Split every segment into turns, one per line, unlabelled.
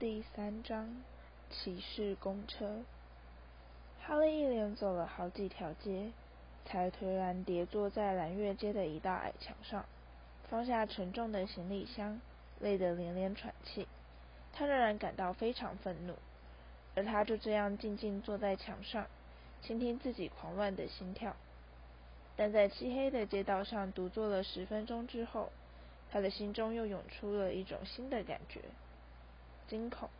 第三章骑士公车。哈利一连走了好几条街，才颓然跌坐在蓝月街的一道矮墙上，放下沉重的行李箱，累得连连喘气。他仍然感到非常愤怒，而他就这样静静坐在墙上，倾听自己狂乱的心跳。但在漆黑的街道上独坐了十分钟之后，他的心中又涌出了一种新的感觉。惊恐，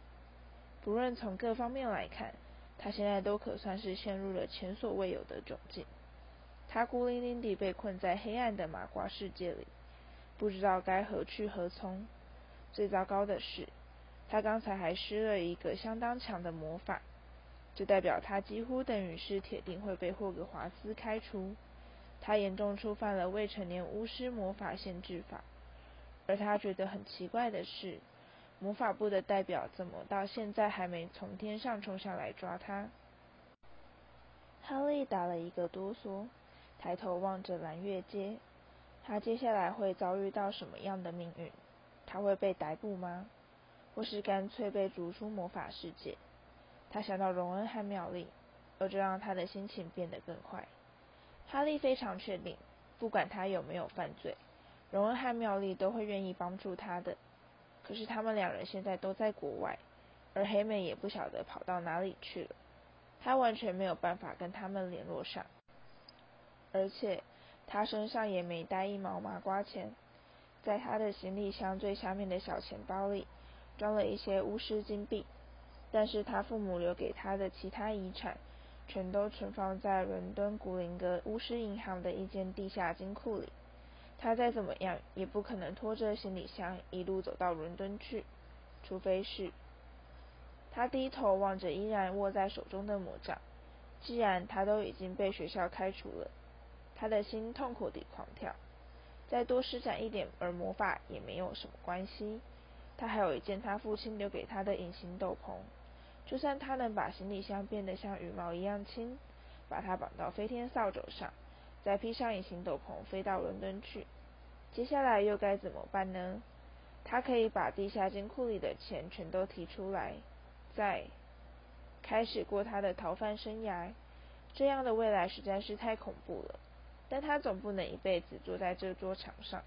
不论从各方面来看，他现在都可算是陷入了前所未有的窘境。他孤零零地被困在黑暗的麻瓜世界里，不知道该何去何从。最糟糕的是，他刚才还施了一个相当强的魔法，这代表他几乎等于是铁定会被霍格华兹开除。他严重触犯了未成年巫师魔法限制法，而他觉得很奇怪的是。魔法部的代表怎么到现在还没从天上冲下来抓他？哈利打了一个哆嗦，抬头望着蓝月街。他接下来会遭遇到什么样的命运？他会被逮捕吗？或是干脆被逐出魔法世界？他想到荣恩和妙丽，而这让他的心情变得更坏。哈利非常确定，不管他有没有犯罪，荣恩和妙丽都会愿意帮助他的。可是他们两人现在都在国外，而黑妹也不晓得跑到哪里去了。他完全没有办法跟他们联络上，而且他身上也没带一毛麻瓜钱。在他的行李箱最下面的小钱包里，装了一些巫师金币，但是他父母留给他的其他遗产，全都存放在伦敦古灵格巫师银行的一间地下金库里。他再怎么样也不可能拖着行李箱一路走到伦敦去，除非是……他低头望着依然握在手中的魔杖。既然他都已经被学校开除了，他的心痛苦地狂跳。再多施展一点儿魔法也没有什么关系。他还有一件他父亲留给他的隐形斗篷，就算他能把行李箱变得像羽毛一样轻，把它绑到飞天扫帚上。再披上隐形斗篷飞到伦敦去，接下来又该怎么办呢？他可以把地下金库里的钱全都提出来，再开始过他的逃犯生涯。这样的未来实在是太恐怖了。但他总不能一辈子坐在这座场上。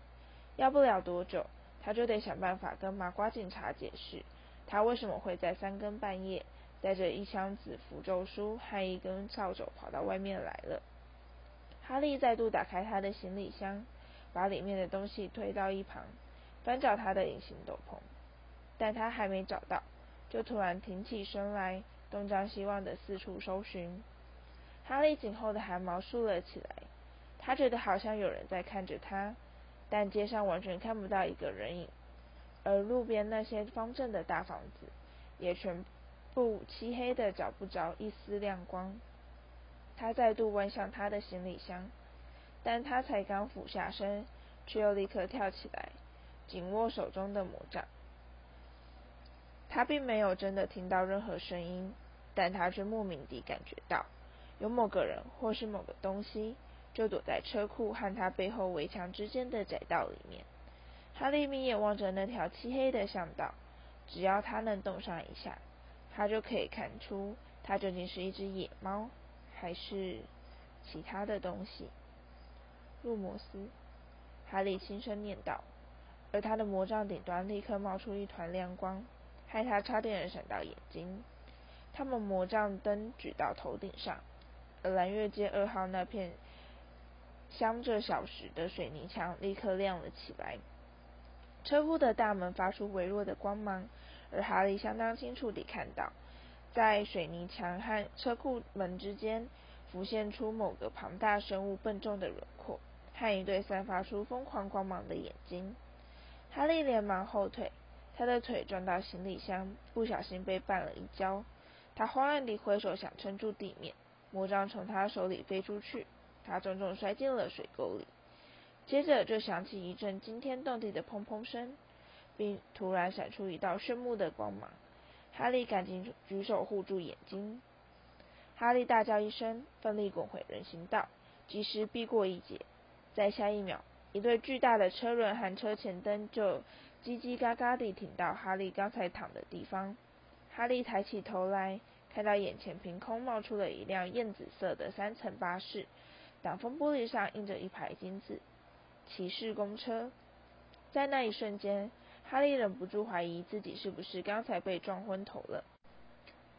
要不了多久，他就得想办法跟麻瓜警察解释，他为什么会在三更半夜带着一箱子符咒书和一根扫帚跑到外面来了。哈利再度打开他的行李箱，把里面的东西推到一旁，翻找他的隐形斗篷，但他还没找到，就突然挺起身来，东张西望的四处搜寻。哈利颈后的汗毛竖了起来，他觉得好像有人在看着他，但街上完全看不到一个人影，而路边那些方正的大房子也全部漆黑的，找不着一丝亮光。他再度弯向他的行李箱，但他才刚俯下身，却又立刻跳起来，紧握手中的魔杖。他并没有真的听到任何声音，但他却莫名地感觉到，有某个人或是某个东西，就躲在车库和他背后围墙之间的窄道里面。哈利眯眼望着那条漆黑的巷道，只要他能动上一下，他就可以看出，他究竟是一只野猫。还是其他的东西，路摩斯，哈利轻声念道，而他的魔杖顶端立刻冒出一团亮光，害他差点闪到眼睛。他们魔杖灯举到头顶上，而蓝月街二号那片镶着小石的水泥墙立刻亮了起来。车库的大门发出微弱的光芒，而哈利相当清楚地看到。在水泥墙和车库门之间，浮现出某个庞大生物笨重的轮廓和一对散发出疯狂光芒的眼睛。哈利连忙后退，他的腿撞到行李箱，不小心被绊了一跤。他慌乱地挥手想撑住地面，魔杖从他手里飞出去，他重重摔进了水沟里。接着就响起一阵惊天动地的砰砰声，并突然闪出一道炫目的光芒。哈利赶紧举手护住眼睛。哈利大叫一声，奋力滚回人行道，及时避过一劫。在下一秒，一对巨大的车轮和车前灯就叽叽嘎嘎地停到哈利刚才躺的地方。哈利抬起头来，看到眼前凭空冒出了一辆艳紫色的三层巴士，挡风玻璃上印着一排金字“骑士公车”。在那一瞬间，哈利忍不住怀疑自己是不是刚才被撞昏头了。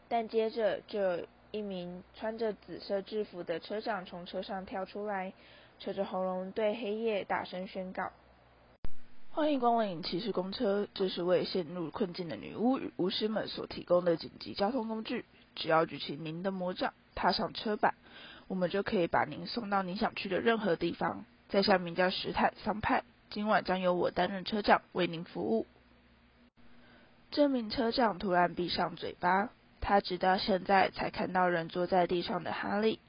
但接着，就有一名穿着紫色制服的车长从车上跳出来，扯着喉咙对黑夜大声宣告：“
欢迎光临骑士公车，这是为陷入困境的女巫与巫师们所提供的紧急交通工具。只要举起您的魔杖，踏上车板，我们就可以把您送到您想去的任何地方。在下名叫史坦桑派。”今晚将由我担任车长，为您服务。这名车长突然闭上嘴巴，他直到现在才看到人坐在地上的哈利。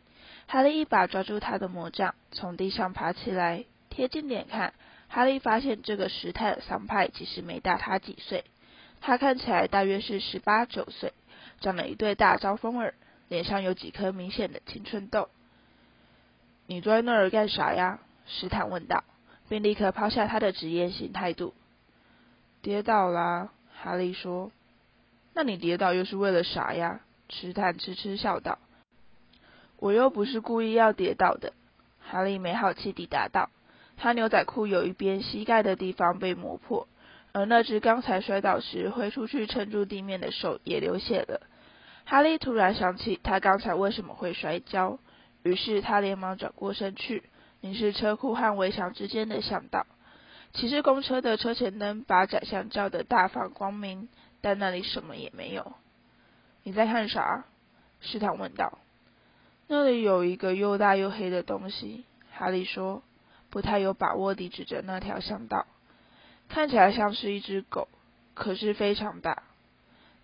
哈利一把抓住他的魔杖，从地上爬起来，贴近点看，哈利发现这个时泰桑派其实没大他几岁，他看起来大约是十八九岁，长了一对大招风耳，脸上有几颗明显的青春痘。你坐在那儿干啥呀？史坦问道。并立刻抛下他的职业性态度。跌倒啦，哈利说。那你跌倒又是为了啥呀？池坦痴痴笑道。我又不是故意要跌倒的。哈利没好气地答道。他牛仔裤有一边膝盖的地方被磨破，而那只刚才摔倒时挥出去撑住地面的手也流血了。哈利突然想起他刚才为什么会摔跤，于是他连忙转过身去。凝视车库和围墙之间的巷道，骑士公车的车前灯把窄巷照得大放光明，但那里什么也没有。你在看啥？试探问道。那里有一个又大又黑的东西，哈利说，不太有把握地指着那条巷道。看起来像是一只狗，可是非常大。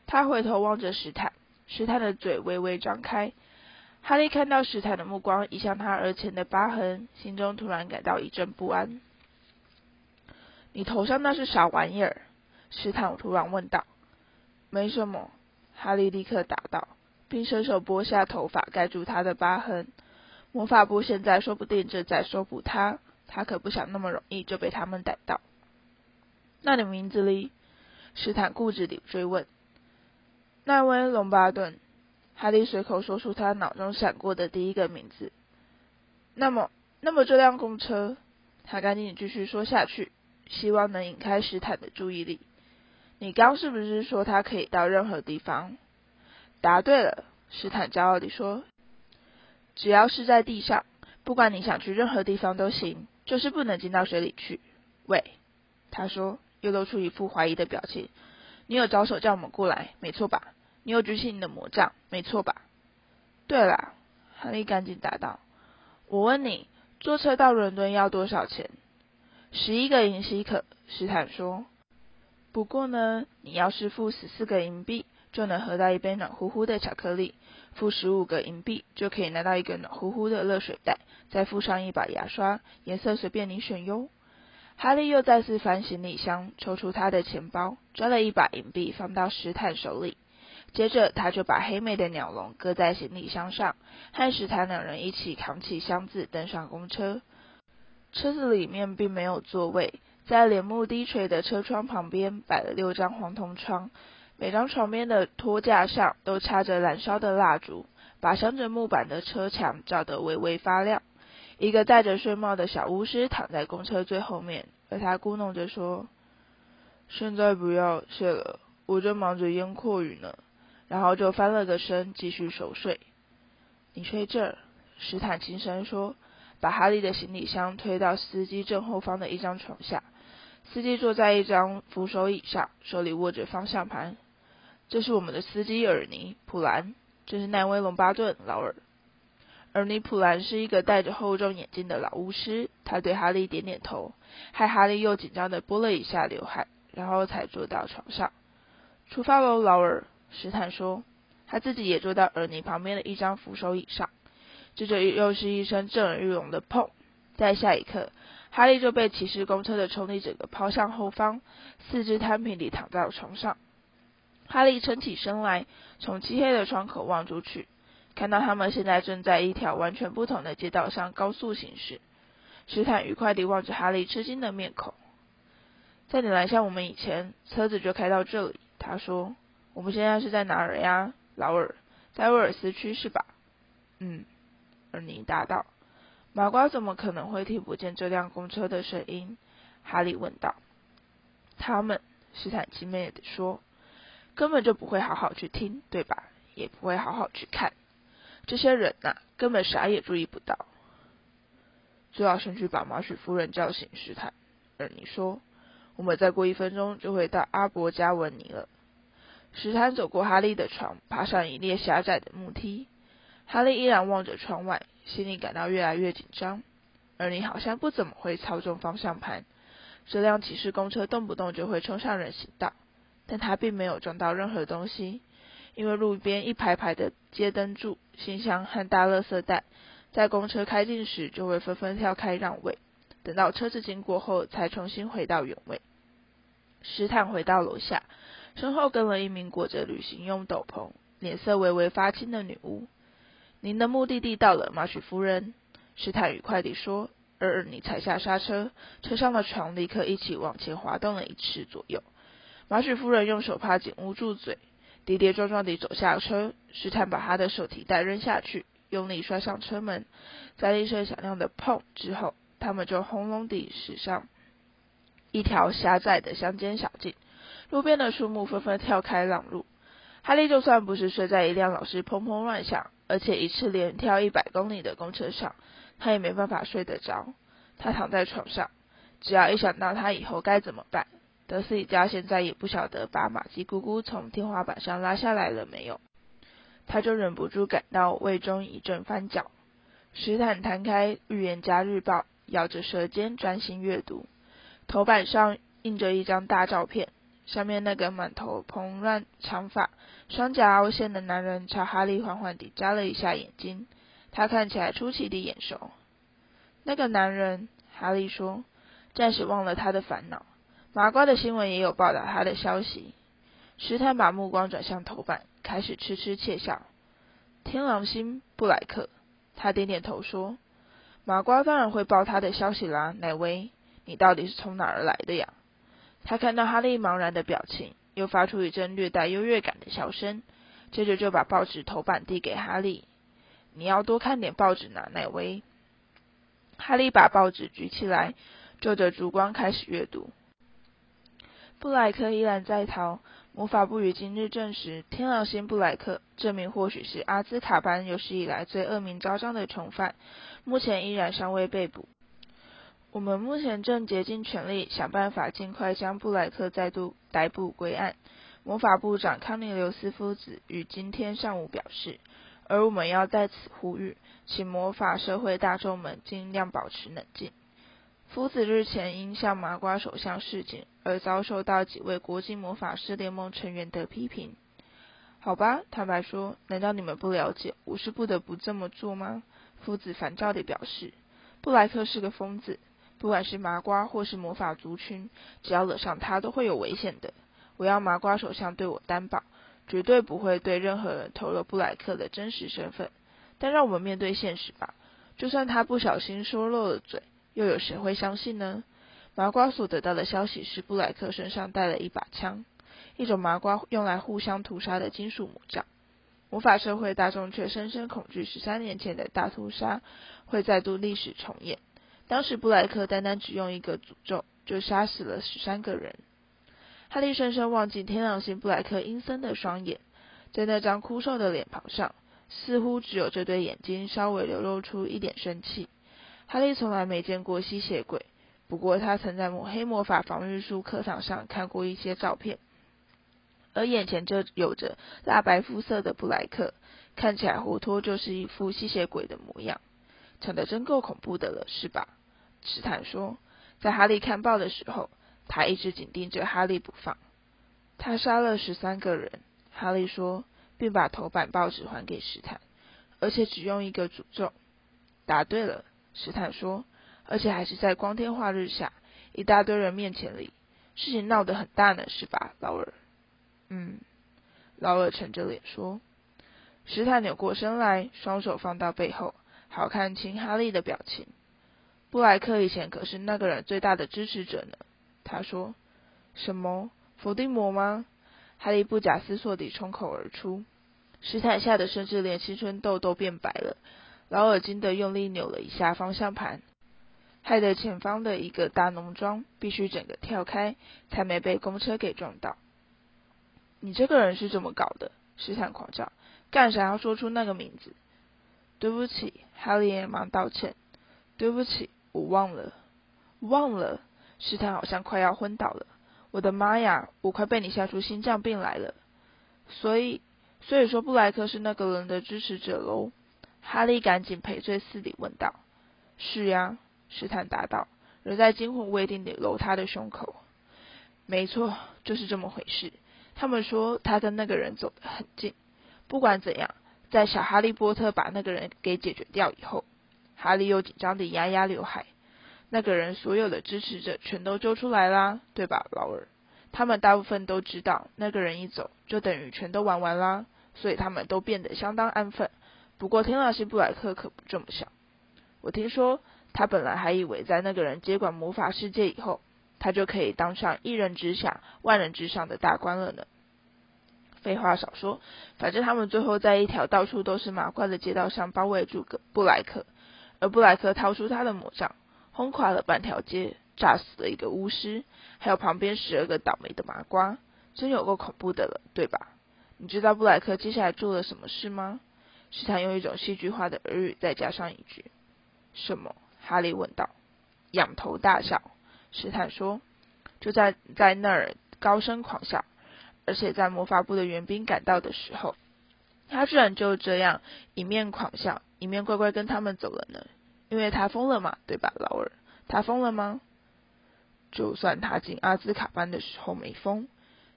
他回头望着史坦，史坦的嘴微微张开。哈利看到史坦的目光移向他额前的疤痕，心中突然感到一阵不安。你头上那是啥玩意儿？史坦突然问道。没什么，哈利立刻答道，并伸手拨下头发盖住他的疤痕。魔法部现在说不定正在搜捕他，他可不想那么容易就被他们逮到。那你名字里？史坦固执地追问。奈威·隆巴顿。哈利随口说出他脑中闪过的第一个名字。那么，那么这辆公车，他赶紧继续说下去，希望能引开史坦的注意力。你刚是不是说他可以到任何地方？答对了，史坦骄傲地说。只要是在地上，不管你想去任何地方都行，就是不能进到水里去。喂，他说，又露出一副怀疑的表情。你有招手叫我们过来，没错吧？你有举起你的魔杖，没错吧？对了，哈利赶紧答道：“我问你，坐车到伦敦要多少钱？”十一个银西可，斯坦说。不过呢，你要是付十四个银币，就能喝到一杯暖乎乎的巧克力；付十五个银币，就可以拿到一个暖乎乎的热水袋，再附上一把牙刷，颜色随便你选哟。哈利又再次翻行李箱，抽出他的钱包，抓了一把银币放到史坦手里。接着，他就把黑妹的鸟笼搁在行李箱上，和史坦两人一起扛起箱子登上公车。车子里面并没有座位，在帘幕低垂的车窗旁边摆了六张黄铜床，每张床边的托架上都插着燃烧的蜡烛，把镶着木板的车墙照得微微发亮。一个戴着睡帽的小巫师躺在公车最后面，而他咕哝着说：“现在不要，谢了，我正忙着烟阔雨呢。”然后就翻了个身，继续熟睡。你睡这儿，史坦轻声说，把哈利的行李箱推到司机正后方的一张床下。司机坐在一张扶手椅上，手里握着方向盘。这是我们的司机尔尼·普兰，这是奈威·隆巴顿，劳尔。尔尼·普兰是一个戴着厚重眼镜的老巫师，他对哈利点点头，害哈利又紧张地拨了一下刘海，然后才坐到床上。出发喽，劳尔。史坦说，他自己也坐到尔尼旁边的一张扶手椅上。接着又是一声震耳欲聋的砰，在下一刻，哈利就被骑士公车的冲力整个抛向后方，四肢摊平地躺在了床上。哈利撑起身来，从漆黑的窗口望出去，看到他们现在正在一条完全不同的街道上高速行驶。史坦愉快地望着哈利吃惊的面孔。在你拦下我们以前，车子就开到这里。他说：“我们现在是在哪儿呀，劳尔？在威尔斯区是吧？”“嗯。”尔尼答道。“麻瓜怎么可能会听不见这辆公车的声音？”哈利问道。“他们。”斯坦奇妹地说，“根本就不会好好去听，对吧？也不会好好去看。这些人呐，根本啥也注意不到。”“最好先去把马许夫人叫醒。”斯坦。尔尼说。我们再过一分钟就会到阿伯加文尼了。史坦走过哈利的床，爬上一列狭窄的木梯。哈利依然望着窗外，心里感到越来越紧张。而你好像不怎么会操纵方向盘。这辆骑士公车动不动就会冲上人行道，但他并没有撞到任何东西，因为路边一排排的街灯柱、信箱和大垃圾袋，在公车开进时就会纷纷跳开让位。等到车子经过后，才重新回到原位。史坦回到楼下，身后跟了一名裹着旅行用斗篷、脸色微微发青的女巫。您的目的地到了，马许夫人。史坦愉快地说。而你踩下刹车，车上的床立刻一起往前滑动了一尺左右。马许夫人用手帕紧捂住嘴，跌跌撞撞地走下车。史坦把他的手提袋扔下去，用力摔上车门，在一声响亮的“砰”之后。他们就轰隆地驶上一条狭窄的乡间小径，路边的树木纷纷跳开让路。哈利就算不是睡在一辆老是砰砰乱响，而且一次连跳一百公里的公车上，他也没办法睡得着。他躺在床上，只要一想到他以后该怎么办，德斯里家现在也不晓得把玛吉姑姑从天花板上拉下来了没有，他就忍不住感到胃中一阵翻搅。史坦摊开《预言家日报》。咬着舌尖专心阅读，头版上印着一张大照片，上面那个满头蓬乱长发、双颊凹陷的男人朝哈利缓缓地眨了一下眼睛，他看起来出奇的眼熟。那个男人，哈利说，暂时忘了他的烦恼。麻瓜的新闻也有报道他的消息。石坦把目光转向头版，开始痴痴窃笑。天狼星布莱克，他点点头说。麻瓜当然会报他的消息啦，奈威，你到底是从哪儿来的呀？他看到哈利茫然的表情，又发出一阵略带优越感的笑声，接着就把报纸头版递给哈利。你要多看点报纸呢，奈威。哈利把报纸举起来，就着烛光开始阅读。布莱克依然在逃。魔法部于今日证实，天狼星布莱克这名或许是阿兹卡班有史以来最恶名昭彰的囚犯，目前依然尚未被捕。我们目前正竭尽全力想办法尽快将布莱克再度逮捕归案。魔法部长康尼留斯夫子于今天上午表示，而我们要在此呼吁，请魔法社会大众们尽量保持冷静。夫子日前因向麻瓜首相示警而遭受到几位国际魔法师联盟成员的批评。好吧，坦白说，难道你们不了解我是不得不这么做吗？夫子烦躁地表示。布莱克是个疯子，不管是麻瓜或是魔法族群，只要惹上他都会有危险的。我要麻瓜首相对我担保，绝对不会对任何人透露布莱克的真实身份。但让我们面对现实吧，就算他不小心说漏了嘴。又有谁会相信呢？麻瓜所得到的消息是，布莱克身上带了一把枪，一种麻瓜用来互相屠杀的金属魔杖。魔法社会大众却深深恐惧十三年前的大屠杀会再度历史重演。当时布莱克单单只用一个诅咒就杀死了十三个人。哈利深深望进天狼星布莱克阴森的双眼，在那张枯瘦的脸庞上，似乎只有这对眼睛稍微流露出一点生气。哈利从来没见过吸血鬼，不过他曾在抹黑魔法防御术课堂上看过一些照片。而眼前这有着蜡白肤色的布莱克，看起来活脱就是一副吸血鬼的模样，长得真够恐怖的了，是吧？史坦说。在哈利看报的时候，他一直紧盯着哈利不放。他杀了十三个人，哈利说，并把头版报纸还给史坦，而且只用一个诅咒。答对了。史坦说：“而且还是在光天化日下，一大堆人面前里，事情闹得很大呢，是吧，劳尔？”“嗯。”劳尔沉着脸说。史坦扭过身来，双手放到背后，好看清哈利的表情。布莱克以前可是那个人最大的支持者呢。他说：“什么？伏地魔吗？哈利不假思索地冲口而出。史坦吓得甚至连青春痘都变白了。劳尔惊得用力扭了一下方向盘，害得前方的一个大农庄必须整个跳开，才没被公车给撞到。你这个人是怎么搞的？史坦狂叫，干啥要说出那个名字？对不起，哈利连忙道歉。对不起，我忘了，忘了。史坦好像快要昏倒了。我的妈呀，我快被你吓出心脏病来了。所以，所以说布莱克是那个人的支持者喽？哈利赶紧赔罪似的问道。是呀，史坦答道，仍在惊魂未定地搂他的胸口。没错，就是这么回事。他们说他跟那个人走得很近。不管怎样，在小哈利波特把那个人给解决掉以后。哈利又紧张地压压刘海。那个人所有的支持者全都揪出来啦，对吧，劳尔？他们大部分都知道，那个人一走，就等于全都玩完啦，所以他们都变得相当安分。不过天狼星布莱克可不这么想。我听说，他本来还以为在那个人接管魔法世界以后，他就可以当上一人之下、万人之上的大官了呢。废话少说，反正他们最后在一条到处都是麻瓜的街道上包围住个布莱克。而布莱克掏出他的魔杖，轰垮了半条街，炸死了一个巫师，还有旁边十二个倒霉的麻瓜，真有够恐怖的了，对吧？你知道布莱克接下来做了什么事吗？史坦用一种戏剧化的耳语再加上一句：“什么？”哈利问道。仰头大笑，史坦说：“就在在那儿高声狂笑，而且在魔法部的援兵赶到的时候，他居然就这样一面狂笑。”一面乖乖跟他们走了呢，因为他疯了嘛，对吧，劳尔？他疯了吗？就算他进阿兹卡班的时候没疯，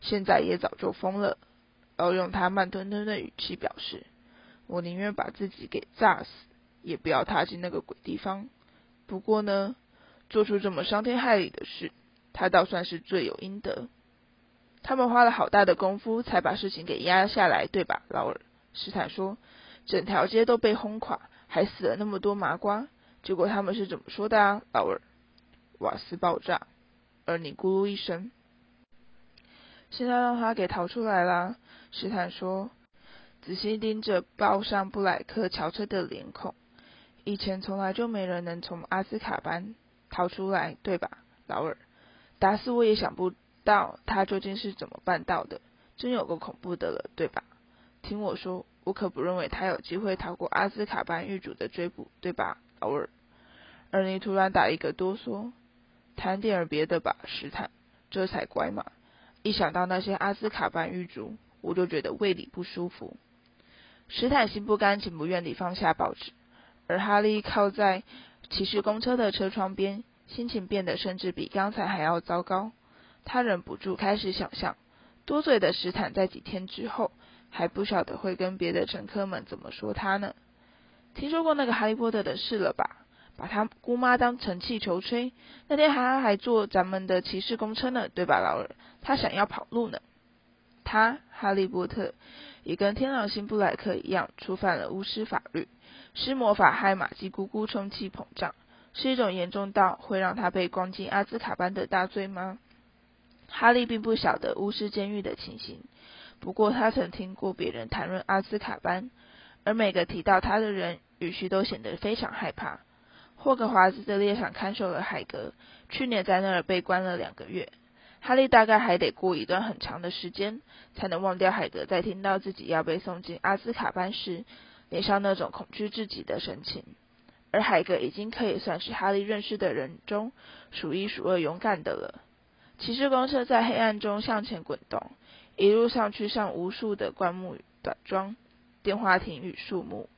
现在也早就疯了。然后用他慢吞吞的语气表示：“我宁愿把自己给炸死，也不要踏进那个鬼地方。不过呢，做出这么伤天害理的事，他倒算是罪有应得。他们花了好大的功夫才把事情给压下来，对吧，劳尔？”斯坦说。整条街都被轰垮，还死了那么多麻瓜。结果他们是怎么说的啊，劳尔？瓦斯爆炸，而你咕噜一声。现在让他给逃出来啦，史坦说，仔细盯着报上布莱克乔车的脸孔。以前从来就没人能从阿兹卡班逃出来，对吧，劳尔？打死我也想不到他究竟是怎么办到的，真有个恐怖的了，对吧？听我说。我可不认为他有机会逃过阿兹卡班狱主的追捕，对吧，劳尔？而你突然打一个哆嗦，谈点儿别的吧，史坦，这才乖嘛。一想到那些阿兹卡班狱卒，我就觉得胃里不舒服。史坦心不甘情不愿地放下报纸，而哈利靠在骑士公车的车窗边，心情变得甚至比刚才还要糟糕。他忍不住开始想象，多嘴的史坦在几天之后。还不晓得会跟别的乘客们怎么说他呢？听说过那个哈利波特的事了吧？把他姑妈当成气球吹。那天他还坐咱们的骑士公车呢，对吧，劳尔？他想要跑路呢。他哈利波特也跟天狼星布莱克一样，触犯了巫师法律，施魔法害玛姬姑姑充气膨胀，是一种严重到会让他被关进阿兹卡班的大罪吗？哈利并不晓得巫师监狱的情形。不过，他曾听过别人谈论阿兹卡班，而每个提到他的人，语气都显得非常害怕。霍格华兹的猎场看守了海格，去年在那儿被关了两个月。哈利大概还得过一段很长的时间，才能忘掉海格在听到自己要被送进阿兹卡班时，脸上那种恐惧至极的神情。而海格已经可以算是哈利认识的人中数一数二勇敢的了。骑士公车在黑暗中向前滚动。一路上去上无数的灌木短桩、电话亭与树木。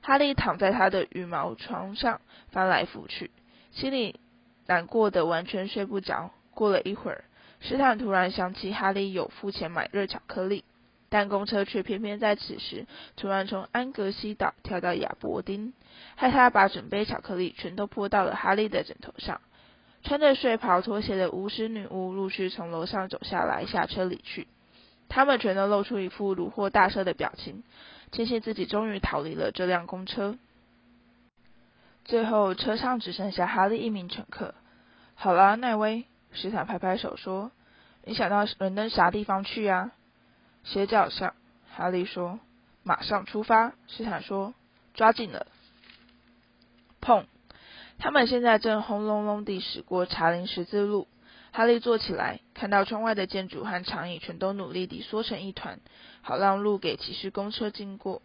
哈利躺在他的羽毛床上翻来覆去，心里难过的完全睡不着。过了一会儿，史坦突然想起哈利有付钱买热巧克力，但公车却偏偏在此时突然从安格西岛跳到亚伯丁，害他把整杯巧克力全都泼到了哈利的枕头上。穿着睡袍拖鞋的巫师女巫陆续从楼上走下来，下车离去。他们全都露出一副如获大赦的表情，庆幸自己终于逃离了这辆公车。最后，车上只剩下哈利一名乘客。好了，奈威，史坦拍拍手说：“你想到伦敦啥地方去啊？斜角巷。哈利说：“马上出发。”斯坦说：“抓紧了。”砰！他们现在正轰隆隆地驶过查林十字路。哈利坐起来，看到窗外的建筑和长椅全都努力地缩成一团，好让路给骑士公车经过。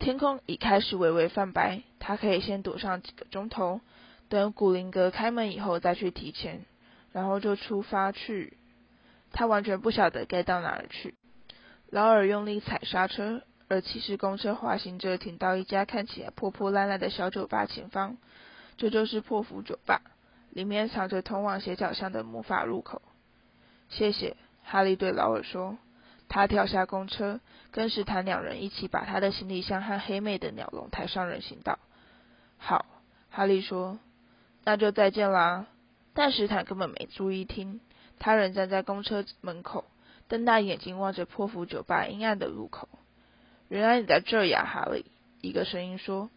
天空已开始微微泛白，他可以先躲上几个钟头，等古灵阁开门以后再去提前，然后就出发去。他完全不晓得该到哪儿去。劳尔用力踩刹车，而骑士公车滑行着停到一家看起来破破烂烂的小酒吧前方。这就是破釜酒吧。里面藏着通往斜角巷的魔法入口。谢谢，哈利对劳尔说。他跳下公车，跟史坦两人一起把他的行李箱和黑妹的鸟笼抬上人行道。好，哈利说。那就再见啦。但史坦根本没注意听，他仍站在公车门口，瞪大眼睛望着破釜酒吧阴暗的入口。原来你在这呀，哈利。一个声音说。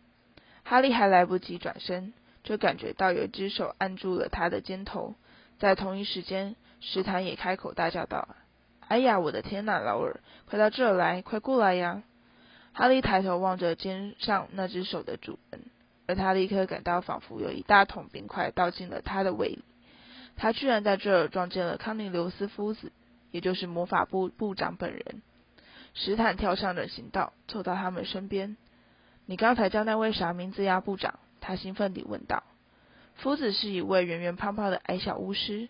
哈利还来不及转身。就感觉到有一只手按住了他的肩头，在同一时间，史坦也开口大叫道：“哎呀，我的天哪，劳尔，快到这儿来，快过来呀！”哈利抬头望着肩上那只手的主人，而他立刻感到仿佛有一大桶冰块倒进了他的胃里。他居然在这儿撞见了康尼留斯夫子，也就是魔法部部长本人。史坦跳上人行道，走到他们身边：“你刚才叫那位啥名字呀，部长？”他兴奋地问道：“夫子是一位圆圆胖胖的矮小巫师，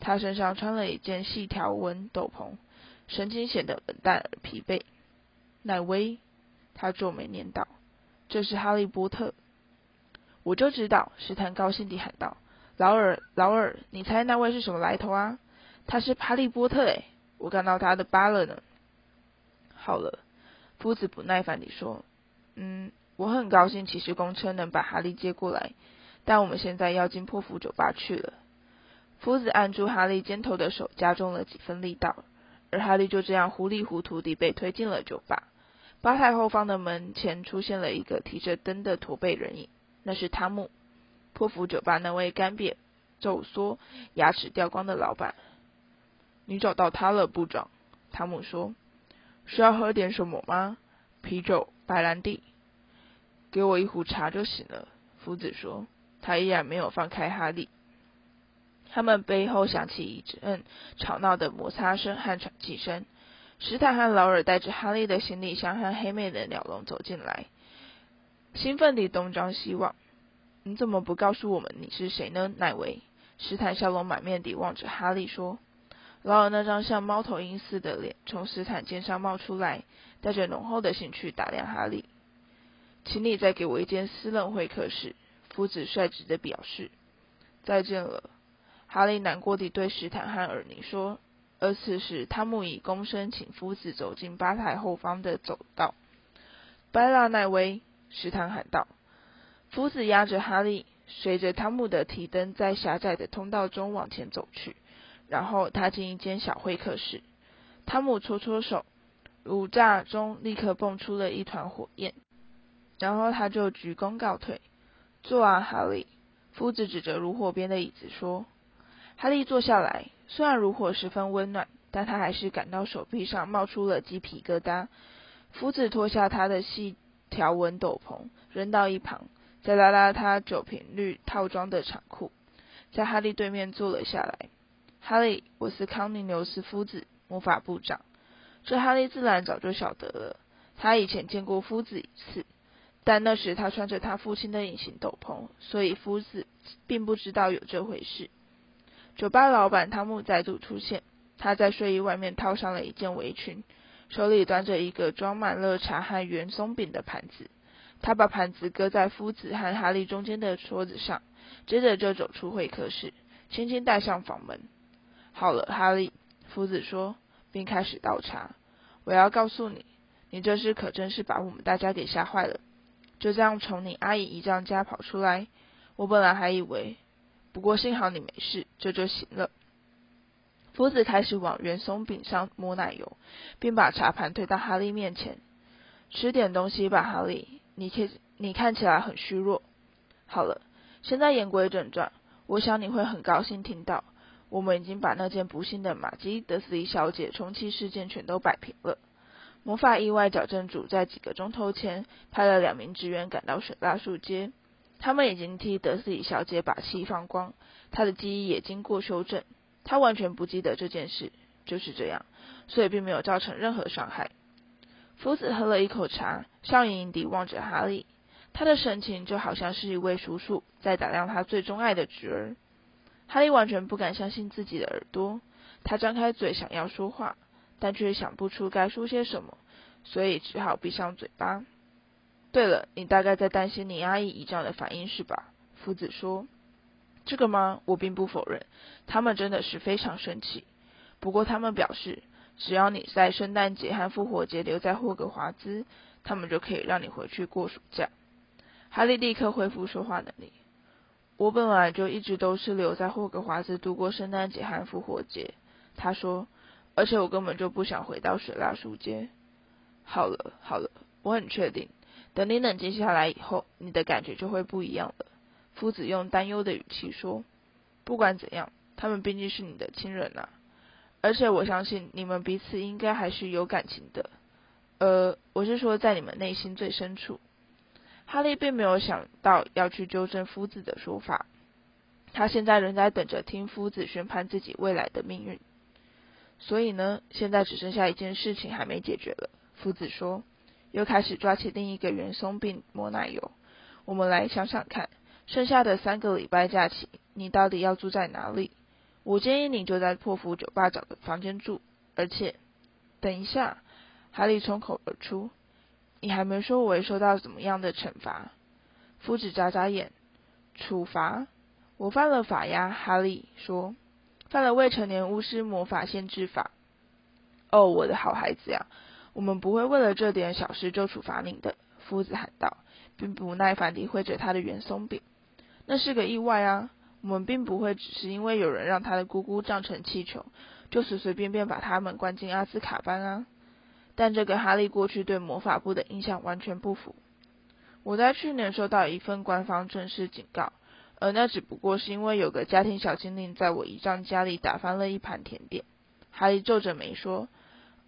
他身上穿了一件细条纹斗篷，神情显得冷淡而疲惫。”奈威，他皱眉念道：“这是哈利波特。”我就知道，史坦高兴地喊道：“劳尔，劳尔，你猜那位是什么来头啊？他是哈利波特诶，我看到他的疤了呢。”好了，夫子不耐烦地说：“嗯。”我很高兴骑士公车能把哈利接过来，但我们现在要进破釜酒吧去了。夫子按住哈利肩头的手加重了几分力道，而哈利就这样糊里糊涂地被推进了酒吧。吧台后方的门前出现了一个提着灯的驼背人影，那是汤姆，破釜酒吧那位干瘪、皱缩、牙齿掉光的老板。你找到他了，部长。汤姆说：“需要喝点什么吗？啤酒、白兰地。”给我一壶茶就行了，夫子说。他依然没有放开哈利。他们背后响起一阵吵闹的摩擦声和喘气声。史坦和劳尔带着哈利的行李箱和黑妹的鸟笼走进来，兴奋地东张西望。你怎么不告诉我们你是谁呢，奈维？史坦笑容满面地望着哈利说。劳尔那张像猫头鹰似的脸从史坦肩上冒出来，带着浓厚的兴趣打量哈利。请你再给我一间私人会客室。”夫子率直的表示。“再见了。”哈利难过地对史坦和尔尼说。而此时，汤姆以躬身请夫子走进吧台后方的走道。“拜拉奈威！”史坦喊道。夫子压着哈利，随着汤姆的提灯，在狭窄的通道中往前走去，然后踏进一间小会客室。汤姆搓搓手，炉灶中立刻蹦出了一团火焰。然后他就鞠躬告退。坐啊，哈利。夫子指着炉火边的椅子说。哈利坐下来，虽然炉火十分温暖，但他还是感到手臂上冒出了鸡皮疙瘩。夫子脱下他的细条纹斗篷，扔到一旁，再拉拉他酒瓶绿套装的长裤，在哈利对面坐了下来。哈利，我是康宁留斯夫子，魔法部长。这哈利自然早就晓得了，他以前见过夫子一次。但那时他穿着他父亲的隐形斗篷，所以夫子并不知道有这回事。酒吧老板汤姆再度出现，他在睡衣外面套上了一件围裙，手里端着一个装满了茶和圆松饼的盘子。他把盘子搁在夫子和哈利中间的桌子上，接着就走出会客室，轻轻带上房门。好了，哈利，夫子说，并开始倒茶。我要告诉你，你这事可真是把我们大家给吓坏了。就这样从你阿姨姨丈家跑出来，我本来还以为，不过幸好你没事，这就行了。夫子开始往圆松饼上抹奶油，并把茶盘推到哈利面前。吃点东西吧，哈利，你看你看起来很虚弱。好了，现在言归正传，我想你会很高兴听到，我们已经把那件不幸的玛姬德斯里小姐充气事件全都摆平了。魔法意外矫正组在几个钟头前派了两名职员赶到水蜡树街，他们已经替德斯里小姐把气放光，她的记忆也经过修正，她完全不记得这件事，就是这样，所以并没有造成任何伤害。夫子喝了一口茶，笑盈盈地望着哈利，他的神情就好像是一位叔叔在打量他最钟爱的侄儿。哈利完全不敢相信自己的耳朵，他张开嘴想要说话。但却想不出该说些什么，所以只好闭上嘴巴。对了，你大概在担心你阿姨姨丈的反应是吧？夫子说：“这个吗？我并不否认，他们真的是非常生气。不过他们表示，只要你在圣诞节和复活节留在霍格华兹，他们就可以让你回去过暑假。”哈利立刻恢复说话能力。我本来就一直都是留在霍格华兹度过圣诞节和复活节，他说。而且我根本就不想回到水蜡树街。好了好了，我很确定，等你冷静下来以后，你的感觉就会不一样了。夫子用担忧的语气说：“不管怎样，他们毕竟是你的亲人啊。而且我相信你们彼此应该还是有感情的。呃，我是说在你们内心最深处。”哈利并没有想到要去纠正夫子的说法，他现在仍在等着听夫子宣判自己未来的命运。所以呢，现在只剩下一件事情还没解决了。夫子说，又开始抓起另一个圆松饼抹奶油。我们来想想看，剩下的三个礼拜假期，你到底要住在哪里？我建议你就在破釜酒吧找个房间住。而且，等一下，哈利冲口而出，你还没说我会受到怎么样的惩罚？夫子眨眨眼，处罚？我犯了法呀。哈利说。犯了未成年巫师魔法限制法。哦，我的好孩子呀，我们不会为了这点小事就处罚您的。夫子喊道，并不耐烦地挥着他的圆松饼。那是个意外啊，我们并不会只是因为有人让他的姑姑胀成气球，就随随便便把他们关进阿兹卡班啊。但这个哈利过去对魔法部的印象完全不符。我在去年收到一份官方正式警告。而那只不过是因为有个家庭小精灵在我姨丈家里打翻了一盘甜点。哈利皱着眉说：“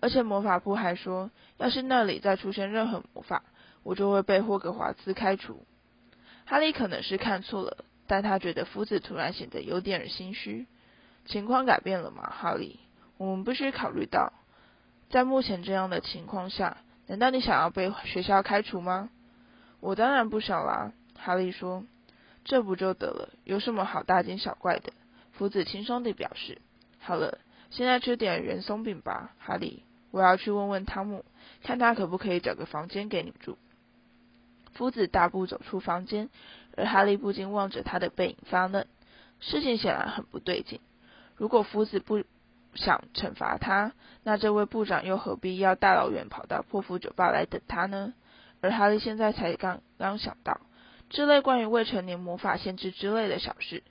而且魔法部还说，要是那里再出现任何魔法，我就会被霍格华兹开除。”哈利可能是看错了，但他觉得夫子突然显得有点心虚。情况改变了吗？哈利，我们必须考虑到，在目前这样的情况下，难道你想要被学校开除吗？我当然不想啦。哈利说。这不就得了？有什么好大惊小怪的？夫子轻松地表示。好了，现在吃点圆松饼吧，哈利。我要去问问汤姆，看他可不可以找个房间给你住。夫子大步走出房间，而哈利不禁望着他的背影发愣。事情显然很不对劲。如果夫子不想惩罚他，那这位部长又何必要大老远跑到破釜酒吧来等他呢？而哈利现在才刚刚想到。这类关于未成年魔法限制之类的小事，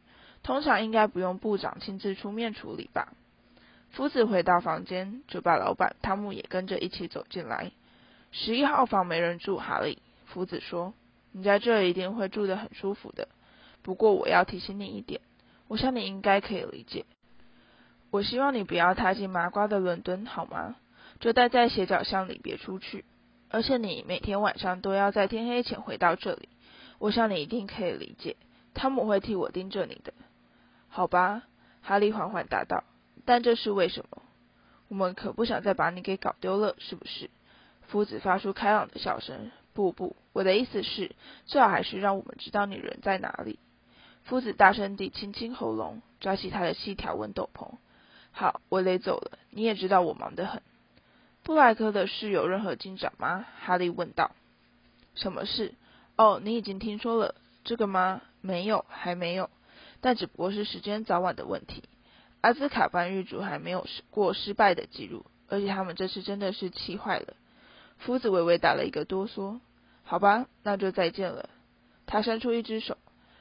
通常应该不用部长亲自出面处理吧？夫子回到房间，酒吧老板汤姆也跟着一起走进来。十一号房没人住，哈利。夫子说：“你在这一定会住得很舒服的。不过我要提醒你一点，我想你应该可以理解。我希望你不要踏进麻瓜的伦敦，好吗？就待在斜角巷里，别出去。而且你每天晚上都要在天黑前回到这里。”我想你一定可以理解，汤姆会替我盯着你的，好吧？哈利缓缓答道。但这是为什么？我们可不想再把你给搞丢了，是不是？夫子发出开朗的笑声。不不，我的意思是，最好还是让我们知道你人在哪里。夫子大声地清清喉咙，抓起他的细条纹斗篷。好，我得走了。你也知道我忙得很。布莱克的事有任何进展吗？哈利问道。什么事？哦，你已经听说了这个吗？没有，还没有，但只不过是时间早晚的问题。阿兹卡班狱卒还没有过失败的记录，而且他们这次真的是气坏了。夫子微微打了一个哆嗦。好吧，那就再见了。他伸出一只手，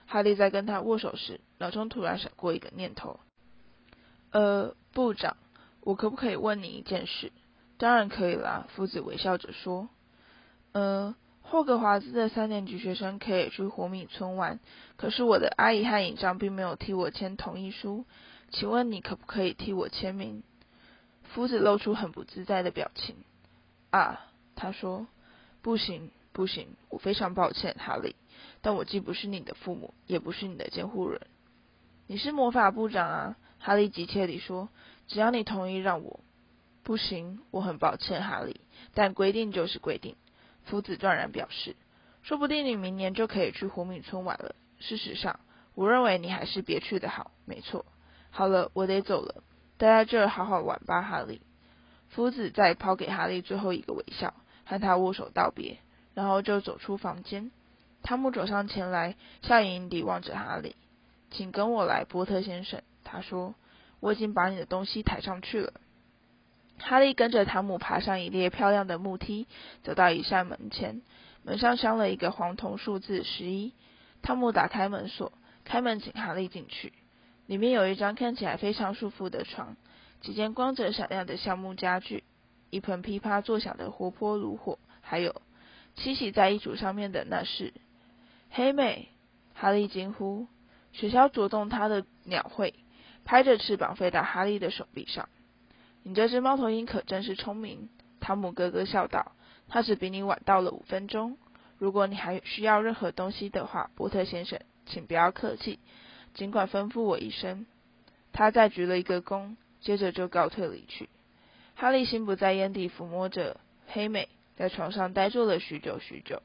哈利在跟他握手时，脑中突然闪过一个念头。呃，部长，我可不可以问你一件事？当然可以啦。夫子微笑着说。呃。霍格华兹的三年级学生可以去火米村玩，可是我的阿姨和姨丈并没有替我签同意书。请问你可不可以替我签名？”夫子露出很不自在的表情。啊，他说：“不行，不行，我非常抱歉，哈利，但我既不是你的父母，也不是你的监护人。你是魔法部长啊！”哈利急切地说：“只要你同意让我……不行，我很抱歉，哈利，但规定就是规定。”夫子断然表示：“说不定你明年就可以去活米村玩了。事实上，我认为你还是别去的好。没错。好了，我得走了，待在这儿好好玩吧，哈利。”夫子再抛给哈利最后一个微笑，和他握手道别，然后就走出房间。汤姆走上前来，笑盈盈地望着哈利：“请跟我来，波特先生。”他说：“我已经把你的东西抬上去了。”哈利跟着汤姆爬上一列漂亮的木梯，走到一扇门前，门上镶了一个黄铜数字十一。汤姆打开门锁，开门请哈利进去。里面有一张看起来非常舒服的床。几件光泽闪亮的橡木家具，一盆噼啪作响的活泼炉火，还有栖息在衣橱上面的那是黑妹。哈利惊呼：“雪橇啄动它的鸟喙，拍着翅膀飞到哈利的手臂上。你这只猫头鹰可真是聪明。”汤姆咯咯笑道：“它只比你晚到了五分钟。如果你还需要任何东西的话，波特先生，请不要客气，尽管吩咐我一声。”他再鞠了一个躬。接着就告退离去。哈利心不在焉地抚摸着黑美，在床上呆坐了许久许久。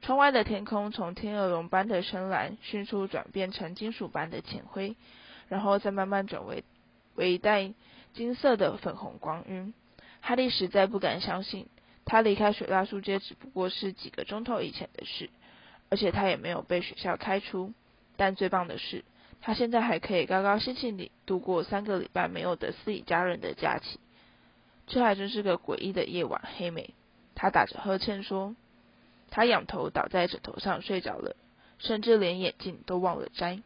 窗外的天空从天鹅绒般的深蓝迅速转变成金属般的浅灰，然后再慢慢转为为一带金色的粉红光晕。哈利实在不敢相信，他离开水蜡树街只不过是几个钟头以前的事，而且他也没有被学校开除。但最棒的是。他现在还可以高高兴兴地度过三个礼拜没有的私里家人的假期。这还真是个诡异的夜晚，黑美。他打着呵欠说。他仰头倒在枕头上睡着了，甚至连眼镜都忘了摘。